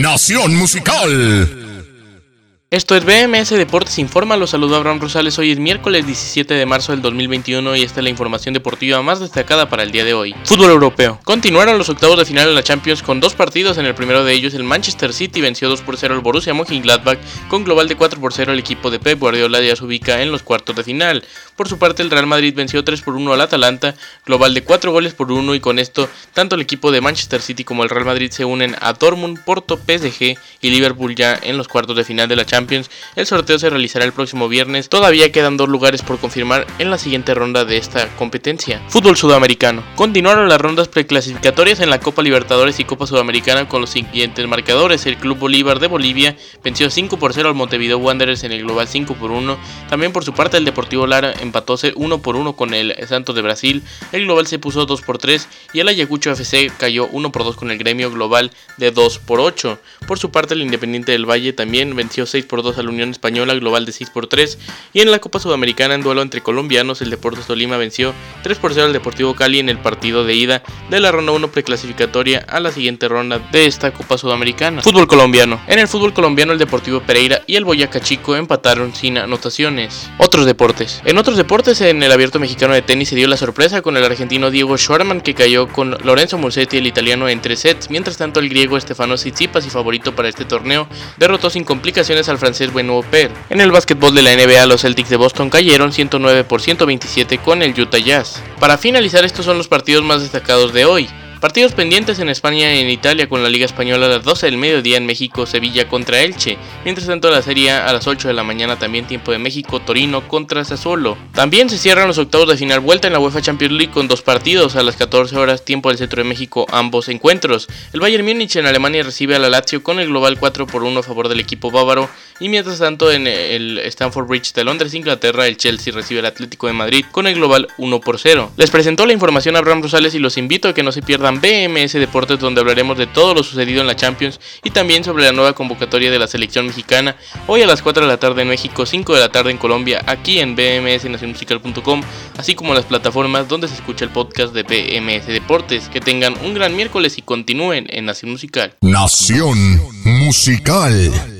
Nación Musical. Esto es BMS Deportes Informa, los saludo Abraham Rosales, hoy es miércoles 17 de marzo del 2021 y esta es la información deportiva más destacada para el día de hoy. Fútbol europeo. Continuaron los octavos de final en la Champions con dos partidos, en el primero de ellos el Manchester City venció 2 por 0 al Borussia Mönchengladbach con global de 4 por 0 el equipo de Pep Guardiola ya se ubica en los cuartos de final. Por su parte el Real Madrid venció 3 por 1 al Atalanta, global de 4 goles por 1 y con esto tanto el equipo de Manchester City como el Real Madrid se unen a Dortmund, Porto, PSG y Liverpool ya en los cuartos de final de la Champions Champions. El sorteo se realizará el próximo viernes. Todavía quedan dos lugares por confirmar en la siguiente ronda de esta competencia. Fútbol sudamericano. Continuaron las rondas preclasificatorias en la Copa Libertadores y Copa Sudamericana con los siguientes marcadores. El Club Bolívar de Bolivia venció 5 por 0 al Montevideo Wanderers en el global 5 por 1. También por su parte el Deportivo Lara empató 1 por 1 con el Santos de Brasil. El global se puso 2 por 3 y el Ayacucho FC cayó 1 por 2 con el gremio global de 2 por 8. Por su parte el Independiente del Valle también venció 6 por 2 a la Unión Española global de 6 por 3 y en la Copa Sudamericana en duelo entre colombianos el Deportes Tolima venció 3 por 0 al Deportivo Cali en el partido de ida de la ronda 1 preclasificatoria a la siguiente ronda de esta Copa Sudamericana. Fútbol colombiano. En el fútbol colombiano el Deportivo Pereira y el Boyacá Chico empataron sin anotaciones. Otros deportes. En otros deportes en el Abierto Mexicano de Tenis se dio la sorpresa con el argentino Diego Schwarman que cayó con Lorenzo Musetti el italiano en 3 sets, mientras tanto el griego Stefano Tsitsipas y favorito para este torneo derrotó sin complicaciones al francés Benoit Per. En el básquetbol de la NBA, los Celtics de Boston cayeron 109 por 127 con el Utah Jazz. Para finalizar, estos son los partidos más destacados de hoy. Partidos pendientes en España y en Italia con la Liga Española a las 12 del mediodía en México, Sevilla contra Elche. Mientras tanto la Serie a las 8 de la mañana también tiempo de México, Torino contra Sassuolo. También se cierran los octavos de final vuelta en la UEFA Champions League con dos partidos a las 14 horas tiempo del centro de México ambos encuentros. El Bayern Múnich en Alemania recibe a la Lazio con el global 4 por 1 a favor del equipo bávaro y mientras tanto en el Stamford Bridge de Londres, Inglaterra, el Chelsea recibe al Atlético de Madrid con el global 1 por 0. Les presentó la información a Abraham Rosales y los invito a que no se pierdan BMS Deportes donde hablaremos de todo lo sucedido en la Champions y también sobre la nueva convocatoria de la selección mexicana hoy a las 4 de la tarde en México, 5 de la tarde en Colombia, aquí en bmsnacionmusical.com, así como las plataformas donde se escucha el podcast de BMS Deportes. Que tengan un gran miércoles y continúen en Nación Musical. Nación Musical.